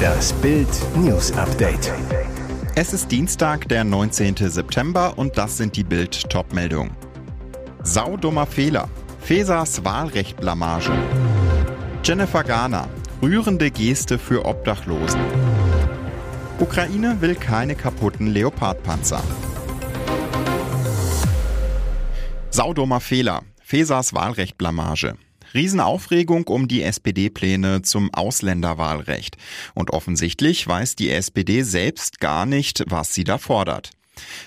Das Bild News Update. Es ist Dienstag, der 19. September und das sind die Bild Topmeldungen. Saudummer Fehler. Fesas Wahlrecht-Blamage. Jennifer Garner. Rührende Geste für Obdachlosen. Ukraine will keine kaputten Leopardpanzer. Saudummer Fehler. Fesas Wahlrecht-Blamage. Riesenaufregung um die SPD-Pläne zum Ausländerwahlrecht. Und offensichtlich weiß die SPD selbst gar nicht, was sie da fordert.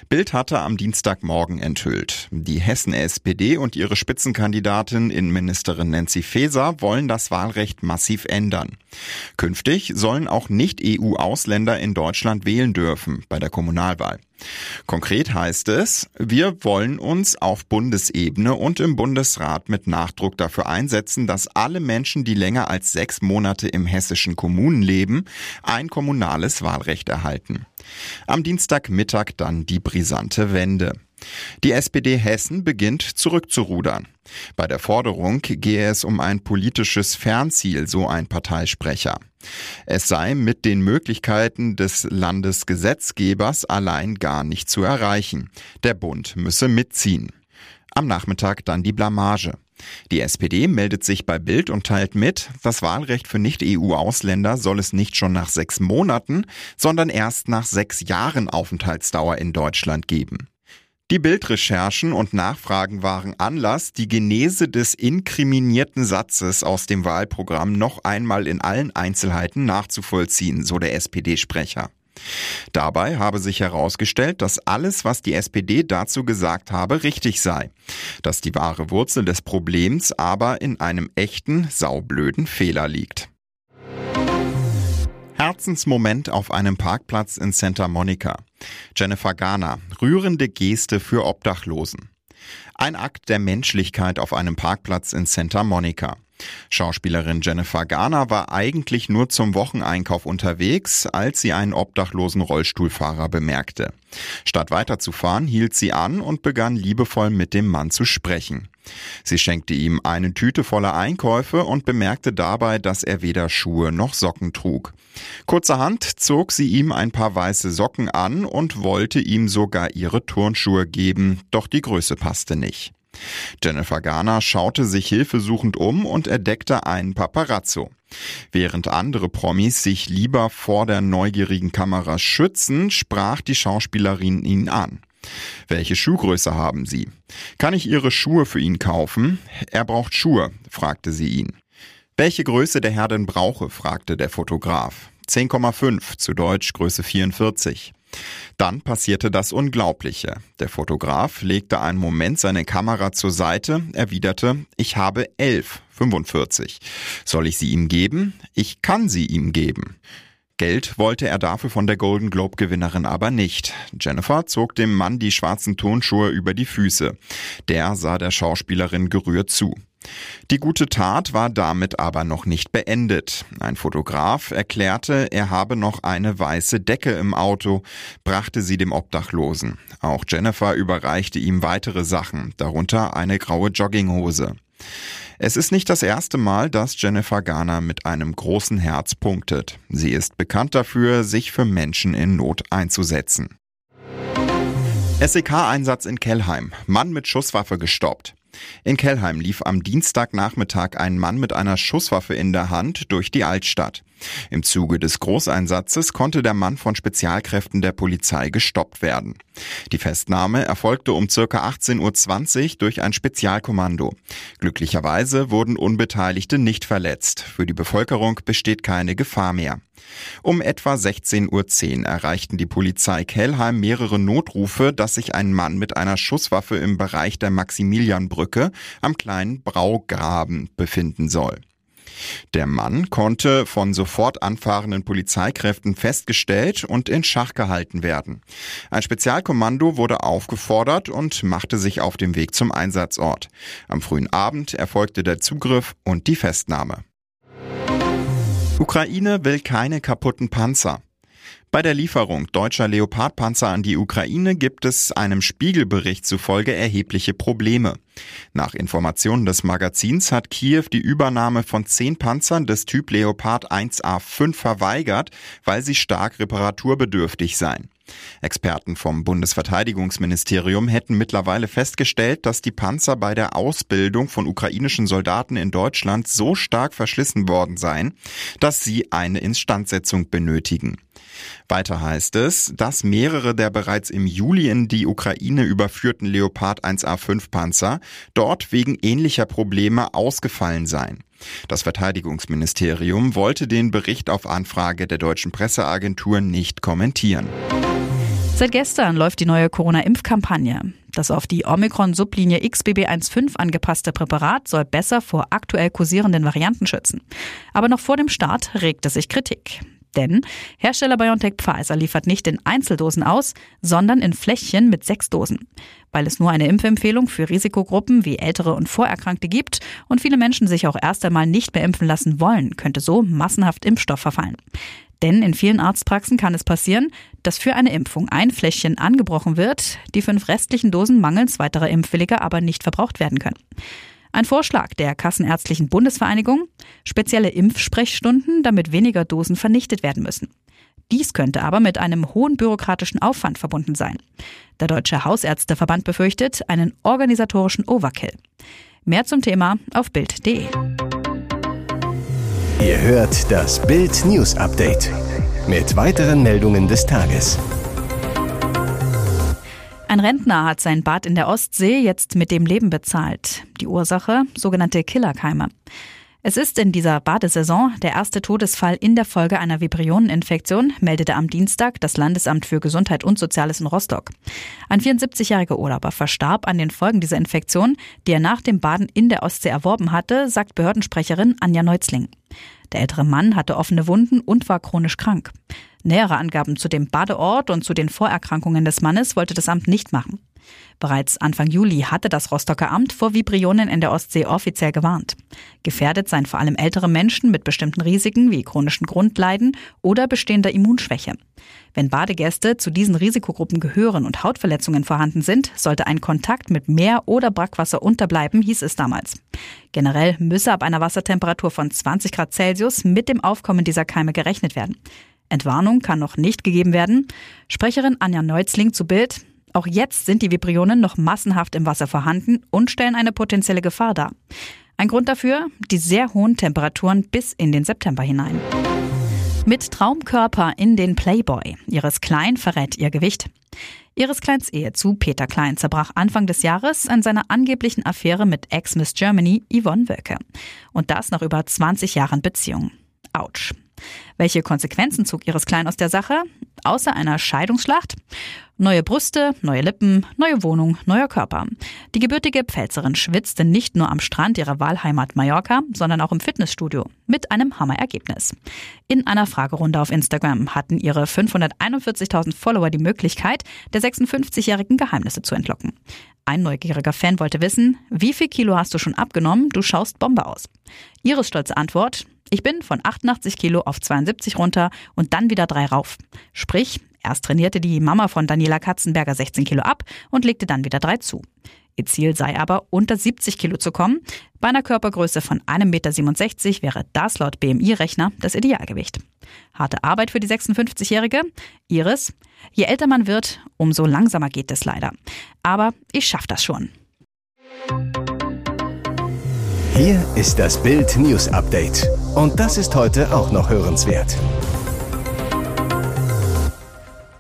Bild hatte am Dienstagmorgen enthüllt. Die Hessen-SPD und ihre Spitzenkandidatin Innenministerin Nancy Faeser wollen das Wahlrecht massiv ändern. Künftig sollen auch Nicht-EU-Ausländer in Deutschland wählen dürfen bei der Kommunalwahl. Konkret heißt es, wir wollen uns auf Bundesebene und im Bundesrat mit Nachdruck dafür einsetzen, dass alle Menschen, die länger als sechs Monate im hessischen Kommunen leben, ein kommunales Wahlrecht erhalten. Am Dienstagmittag dann die brisante Wende. Die SPD Hessen beginnt zurückzurudern. Bei der Forderung gehe es um ein politisches Fernziel, so ein Parteisprecher. Es sei mit den Möglichkeiten des Landesgesetzgebers allein gar nicht zu erreichen. Der Bund müsse mitziehen. Am Nachmittag dann die Blamage. Die SPD meldet sich bei Bild und teilt mit, das Wahlrecht für Nicht-EU-Ausländer soll es nicht schon nach sechs Monaten, sondern erst nach sechs Jahren Aufenthaltsdauer in Deutschland geben. Die Bildrecherchen und Nachfragen waren Anlass, die Genese des inkriminierten Satzes aus dem Wahlprogramm noch einmal in allen Einzelheiten nachzuvollziehen, so der SPD-Sprecher. Dabei habe sich herausgestellt, dass alles, was die SPD dazu gesagt habe, richtig sei. Dass die wahre Wurzel des Problems aber in einem echten, saublöden Fehler liegt. Herzensmoment auf einem Parkplatz in Santa Monica. Jennifer Garner, rührende Geste für Obdachlosen. Ein Akt der Menschlichkeit auf einem Parkplatz in Santa Monica. Schauspielerin Jennifer Garner war eigentlich nur zum Wocheneinkauf unterwegs, als sie einen obdachlosen Rollstuhlfahrer bemerkte. Statt weiterzufahren, hielt sie an und begann liebevoll mit dem Mann zu sprechen. Sie schenkte ihm eine Tüte voller Einkäufe und bemerkte dabei, dass er weder Schuhe noch Socken trug. Kurzerhand zog sie ihm ein paar weiße Socken an und wollte ihm sogar ihre Turnschuhe geben, doch die Größe passte nicht. Jennifer Garner schaute sich hilfesuchend um und entdeckte einen Paparazzo. Während andere Promis sich lieber vor der neugierigen Kamera schützen, sprach die Schauspielerin ihn an. Welche Schuhgröße haben Sie? Kann ich Ihre Schuhe für ihn kaufen? Er braucht Schuhe, fragte sie ihn. Welche Größe der Herr denn brauche? fragte der Fotograf. 10,5, zu Deutsch Größe 44. Dann passierte das Unglaubliche. Der Fotograf legte einen Moment seine Kamera zur Seite, erwiderte, ich habe 11, 45. Soll ich sie ihm geben? Ich kann sie ihm geben. Geld wollte er dafür von der Golden Globe Gewinnerin aber nicht. Jennifer zog dem Mann die schwarzen Tonschuhe über die Füße. Der sah der Schauspielerin gerührt zu. Die gute Tat war damit aber noch nicht beendet. Ein Fotograf erklärte, er habe noch eine weiße Decke im Auto, brachte sie dem Obdachlosen. Auch Jennifer überreichte ihm weitere Sachen, darunter eine graue Jogginghose. Es ist nicht das erste Mal, dass Jennifer Garner mit einem großen Herz punktet. Sie ist bekannt dafür, sich für Menschen in Not einzusetzen. SEK-Einsatz in Kellheim. Mann mit Schusswaffe gestoppt. In Kellheim lief am Dienstagnachmittag ein Mann mit einer Schusswaffe in der Hand durch die Altstadt. Im Zuge des Großeinsatzes konnte der Mann von Spezialkräften der Polizei gestoppt werden. Die Festnahme erfolgte um circa 18.20 Uhr durch ein Spezialkommando. Glücklicherweise wurden Unbeteiligte nicht verletzt. Für die Bevölkerung besteht keine Gefahr mehr. Um etwa 16.10 Uhr erreichten die Polizei Kellheim mehrere Notrufe, dass sich ein Mann mit einer Schusswaffe im Bereich der Maximilianbrücke am kleinen Braugraben befinden soll. Der Mann konnte von sofort anfahrenden Polizeikräften festgestellt und in Schach gehalten werden. Ein Spezialkommando wurde aufgefordert und machte sich auf dem Weg zum Einsatzort. Am frühen Abend erfolgte der Zugriff und die Festnahme. Ukraine will keine kaputten Panzer. Bei der Lieferung deutscher Leopardpanzer an die Ukraine gibt es einem Spiegelbericht zufolge erhebliche Probleme. Nach Informationen des Magazins hat Kiew die Übernahme von zehn Panzern des Typ Leopard 1A5 verweigert, weil sie stark reparaturbedürftig seien. Experten vom Bundesverteidigungsministerium hätten mittlerweile festgestellt, dass die Panzer bei der Ausbildung von ukrainischen Soldaten in Deutschland so stark verschlissen worden seien, dass sie eine Instandsetzung benötigen. Weiter heißt es, dass mehrere der bereits im Juli in die Ukraine überführten Leopard 1A5 Panzer dort wegen ähnlicher Probleme ausgefallen seien. Das Verteidigungsministerium wollte den Bericht auf Anfrage der deutschen Presseagentur nicht kommentieren. Seit gestern läuft die neue Corona-Impfkampagne. Das auf die Omikron-Sublinie XBB1.5 angepasste Präparat soll besser vor aktuell kursierenden Varianten schützen. Aber noch vor dem Start regte sich Kritik. Denn Hersteller BioNTech Pfizer liefert nicht in Einzeldosen aus, sondern in Fläschchen mit sechs Dosen. Weil es nur eine Impfempfehlung für Risikogruppen wie Ältere und Vorerkrankte gibt und viele Menschen sich auch erst einmal nicht mehr impfen lassen wollen, könnte so massenhaft Impfstoff verfallen. Denn in vielen Arztpraxen kann es passieren, dass für eine Impfung ein Fläschchen angebrochen wird, die fünf restlichen Dosen mangels weiterer Impfwilliger aber nicht verbraucht werden können. Ein Vorschlag der Kassenärztlichen Bundesvereinigung, spezielle Impfsprechstunden, damit weniger Dosen vernichtet werden müssen. Dies könnte aber mit einem hohen bürokratischen Aufwand verbunden sein. Der Deutsche Hausärzteverband befürchtet einen organisatorischen Overkill. Mehr zum Thema auf Bild.de. Ihr hört das Bild News Update mit weiteren Meldungen des Tages. Ein Rentner hat sein Bad in der Ostsee jetzt mit dem Leben bezahlt. Die Ursache sogenannte Killerkeime. Es ist in dieser Badesaison der erste Todesfall in der Folge einer Vibrioneninfektion, meldete am Dienstag das Landesamt für Gesundheit und Soziales in Rostock. Ein 74-jähriger Urlauber verstarb an den Folgen dieser Infektion, die er nach dem Baden in der Ostsee erworben hatte, sagt Behördensprecherin Anja Neuzling. Der ältere Mann hatte offene Wunden und war chronisch krank. Nähere Angaben zu dem Badeort und zu den Vorerkrankungen des Mannes wollte das Amt nicht machen. Bereits Anfang Juli hatte das Rostocker Amt vor Vibrionen in der Ostsee offiziell gewarnt. Gefährdet seien vor allem ältere Menschen mit bestimmten Risiken wie chronischen Grundleiden oder bestehender Immunschwäche. Wenn Badegäste zu diesen Risikogruppen gehören und Hautverletzungen vorhanden sind, sollte ein Kontakt mit Meer oder Brackwasser unterbleiben, hieß es damals. Generell müsse ab einer Wassertemperatur von 20 Grad Celsius mit dem Aufkommen dieser Keime gerechnet werden. Entwarnung kann noch nicht gegeben werden. Sprecherin Anja Neuzling zu Bild. Auch jetzt sind die Vibrionen noch massenhaft im Wasser vorhanden und stellen eine potenzielle Gefahr dar. Ein Grund dafür die sehr hohen Temperaturen bis in den September hinein. Mit Traumkörper in den Playboy. Iris Klein verrät ihr Gewicht. Iris Kleins Ehe zu Peter Klein zerbrach Anfang des Jahres an seiner angeblichen Affäre mit Ex-Miss Germany Yvonne Wölke. Und das nach über 20 Jahren Beziehung. Autsch. Welche Konsequenzen zog Iris Klein aus der Sache? Außer einer Scheidungsschlacht? Neue Brüste, neue Lippen, neue Wohnung, neuer Körper. Die gebürtige Pfälzerin schwitzte nicht nur am Strand ihrer Wahlheimat Mallorca, sondern auch im Fitnessstudio mit einem Hammerergebnis. In einer Fragerunde auf Instagram hatten ihre 541.000 Follower die Möglichkeit, der 56-jährigen Geheimnisse zu entlocken. Ein neugieriger Fan wollte wissen, wie viel Kilo hast du schon abgenommen? Du schaust Bombe aus. Ihre stolze Antwort, ich bin von 88 Kilo auf 72 runter und dann wieder drei rauf. Sprich, erst trainierte die Mama von Daniela Katzenberger 16 Kilo ab und legte dann wieder drei zu. Ihr Ziel sei aber, unter 70 Kilo zu kommen. Bei einer Körpergröße von 1,67 Meter wäre das laut BMI-Rechner das Idealgewicht. Harte Arbeit für die 56-Jährige. Iris, je älter man wird, umso langsamer geht es leider. Aber ich schaff das schon. Hier ist das Bild News Update. Und das ist heute auch noch hörenswert.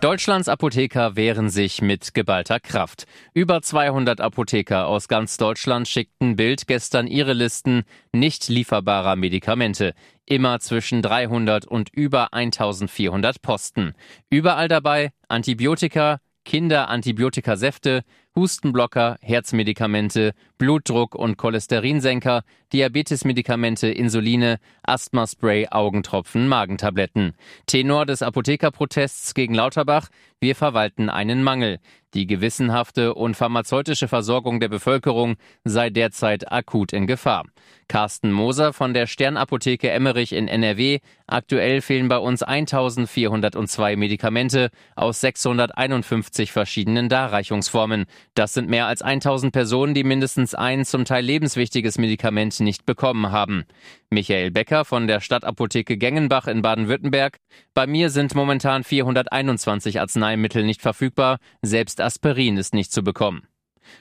Deutschlands Apotheker wehren sich mit geballter Kraft. Über 200 Apotheker aus ganz Deutschland schickten Bild gestern ihre Listen nicht lieferbarer Medikamente. Immer zwischen 300 und über 1400 Posten. Überall dabei Antibiotika, Kinderantibiotika-Säfte, Hustenblocker, Herzmedikamente, Blutdruck- und Cholesterinsenker, Diabetesmedikamente, Insuline, Asthmaspray, Augentropfen, Magentabletten. Tenor des Apothekerprotests gegen Lauterbach, wir verwalten einen Mangel. Die gewissenhafte und pharmazeutische Versorgung der Bevölkerung sei derzeit akut in Gefahr. Carsten Moser von der Sternapotheke Emmerich in NRW. Aktuell fehlen bei uns 1402 Medikamente aus 651 verschiedenen Darreichungsformen. Das sind mehr als 1000 Personen, die mindestens ein zum Teil lebenswichtiges Medikament nicht bekommen haben. Michael Becker von der Stadtapotheke Gengenbach in Baden-Württemberg. Bei mir sind momentan 421 Arzneimittel nicht verfügbar. Selbst Aspirin ist nicht zu bekommen.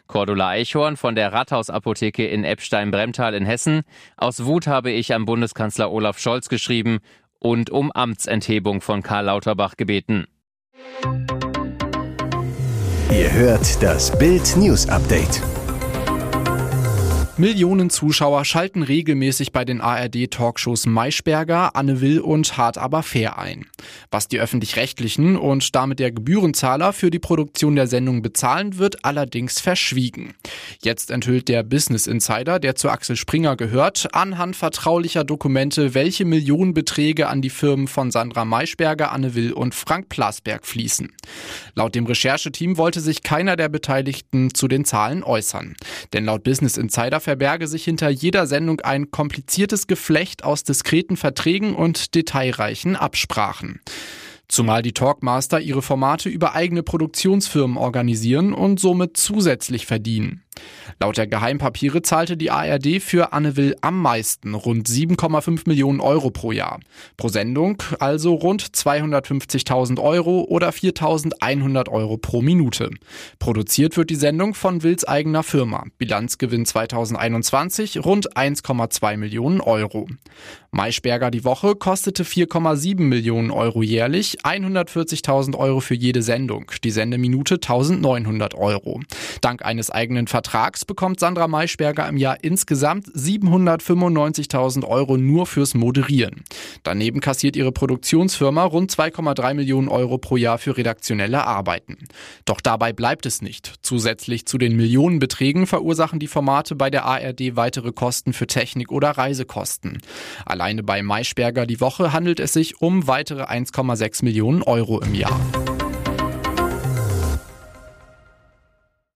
Cordula Eichhorn von der Rathausapotheke in Eppstein-Bremtal in Hessen. Aus Wut habe ich am Bundeskanzler Olaf Scholz geschrieben und um Amtsenthebung von Karl Lauterbach gebeten. Ihr hört das Bild News Update. Millionen Zuschauer schalten regelmäßig bei den ARD-Talkshows Maischberger, Anne Will und Hart aber fair ein. Was die öffentlich-rechtlichen und damit der Gebührenzahler für die Produktion der Sendung bezahlen, wird allerdings verschwiegen. Jetzt enthüllt der Business Insider, der zu Axel Springer gehört, anhand vertraulicher Dokumente, welche Millionenbeträge an die Firmen von Sandra Maischberger, Anne Will und Frank Plasberg fließen. Laut dem Rechercheteam wollte sich keiner der Beteiligten zu den Zahlen äußern. Denn laut Business Insider verberge sich hinter jeder Sendung ein kompliziertes Geflecht aus diskreten Verträgen und detailreichen Absprachen. Zumal die Talkmaster ihre Formate über eigene Produktionsfirmen organisieren und somit zusätzlich verdienen. Laut der Geheimpapiere zahlte die ARD für Anne Will am meisten, rund 7,5 Millionen Euro pro Jahr. Pro Sendung also rund 250.000 Euro oder 4.100 Euro pro Minute. Produziert wird die Sendung von Wills eigener Firma. Bilanzgewinn 2021 rund 1,2 Millionen Euro. Maischberger die Woche kostete 4,7 Millionen Euro jährlich, 140.000 Euro für jede Sendung, die Sendeminute 1.900 Euro. Dank eines eigenen Vertrags Vertrags bekommt Sandra Maischberger im Jahr insgesamt 795.000 Euro nur fürs Moderieren. Daneben kassiert ihre Produktionsfirma rund 2,3 Millionen Euro pro Jahr für redaktionelle Arbeiten. Doch dabei bleibt es nicht. Zusätzlich zu den Millionenbeträgen verursachen die Formate bei der ARD weitere Kosten für Technik oder Reisekosten. Alleine bei Maischberger die Woche handelt es sich um weitere 1,6 Millionen Euro im Jahr.